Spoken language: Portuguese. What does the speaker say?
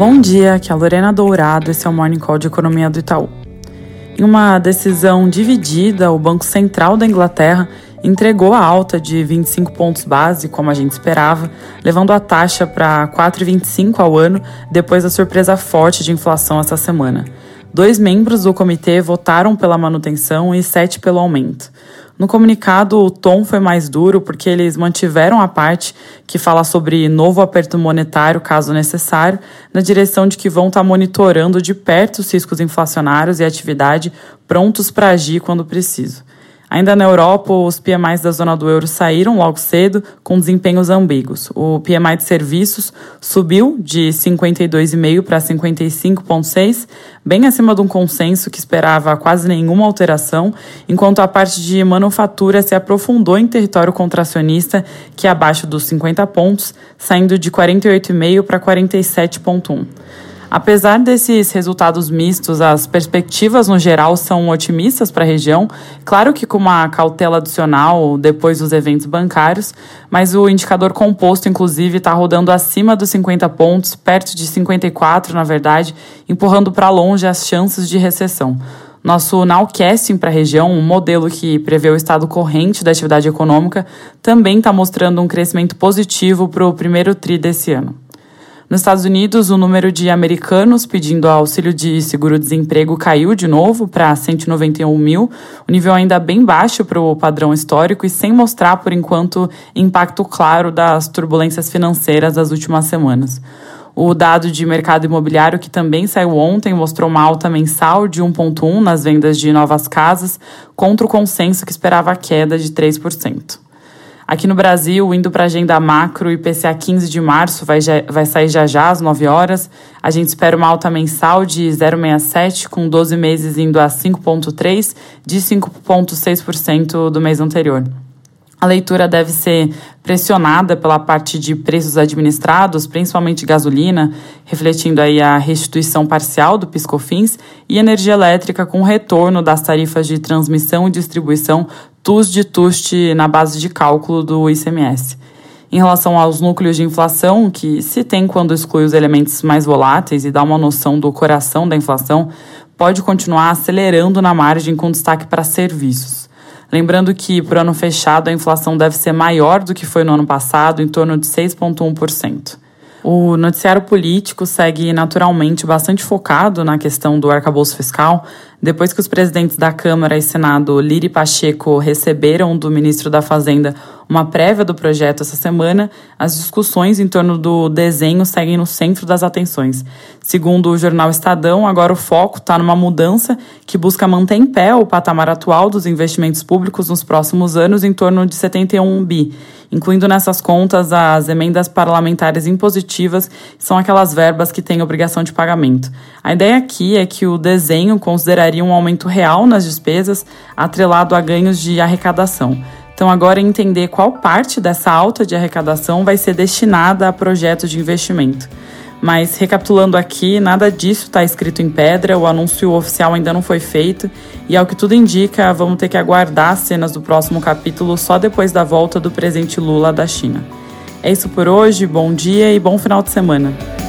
Bom dia, aqui é a Lorena Dourado, esse é o Morning Call de Economia do Itaú. Em uma decisão dividida, o Banco Central da Inglaterra entregou a alta de 25 pontos base, como a gente esperava, levando a taxa para 4,25 ao ano, depois da surpresa forte de inflação essa semana. Dois membros do comitê votaram pela manutenção e sete pelo aumento. No comunicado, o tom foi mais duro porque eles mantiveram a parte que fala sobre novo aperto monetário, caso necessário, na direção de que vão estar tá monitorando de perto os riscos inflacionários e atividade, prontos para agir quando preciso. Ainda na Europa, os PMIs da zona do euro saíram logo cedo com desempenhos ambíguos. O PMI de serviços subiu de 52,5 para 55,6, bem acima de um consenso que esperava quase nenhuma alteração, enquanto a parte de manufatura se aprofundou em território contracionista, que é abaixo dos 50 pontos, saindo de 48,5 para 47,1. Apesar desses resultados mistos, as perspectivas no geral são otimistas para a região, claro que com uma cautela adicional depois dos eventos bancários, mas o indicador composto, inclusive, está rodando acima dos 50 pontos, perto de 54, na verdade, empurrando para longe as chances de recessão. Nosso nowcasting para a região, um modelo que prevê o estado corrente da atividade econômica, também está mostrando um crescimento positivo para o primeiro TRI desse ano. Nos Estados Unidos, o número de americanos pedindo auxílio de seguro-desemprego caiu de novo para 191 mil, o nível ainda bem baixo para o padrão histórico e sem mostrar, por enquanto, impacto claro das turbulências financeiras das últimas semanas. O dado de mercado imobiliário, que também saiu ontem, mostrou uma alta mensal de 1,1% nas vendas de novas casas, contra o consenso que esperava a queda de 3%. Aqui no Brasil, indo para a agenda macro, IPCA 15 de março vai, vai sair já já às 9 horas. A gente espera uma alta mensal de 0,67, com 12 meses indo a 5,3, de 5,6% do mês anterior. A leitura deve ser pressionada pela parte de preços administrados, principalmente gasolina, refletindo aí a restituição parcial do Piscofins e energia elétrica com retorno das tarifas de transmissão e distribuição TUS de TUST na base de cálculo do ICMS. Em relação aos núcleos de inflação, que se tem quando exclui os elementos mais voláteis e dá uma noção do coração da inflação, pode continuar acelerando na margem com destaque para serviços. Lembrando que, para o ano fechado, a inflação deve ser maior do que foi no ano passado, em torno de 6,1%. O noticiário político segue naturalmente bastante focado na questão do arcabouço fiscal, depois que os presidentes da Câmara e Senado, Liri Pacheco, receberam do ministro da Fazenda uma prévia do projeto essa semana, as discussões em torno do desenho seguem no centro das atenções. Segundo o jornal Estadão, agora o foco está numa mudança que busca manter em pé o patamar atual dos investimentos públicos nos próximos anos em torno de 71 bi, incluindo nessas contas as emendas parlamentares impositivas, que são aquelas verbas que têm obrigação de pagamento. A ideia aqui é que o desenho consideraria um aumento real nas despesas atrelado a ganhos de arrecadação. Então, agora é entender qual parte dessa alta de arrecadação vai ser destinada a projetos de investimento. Mas, recapitulando aqui, nada disso está escrito em pedra, o anúncio oficial ainda não foi feito, e ao que tudo indica, vamos ter que aguardar as cenas do próximo capítulo só depois da volta do presidente Lula da China. É isso por hoje, bom dia e bom final de semana.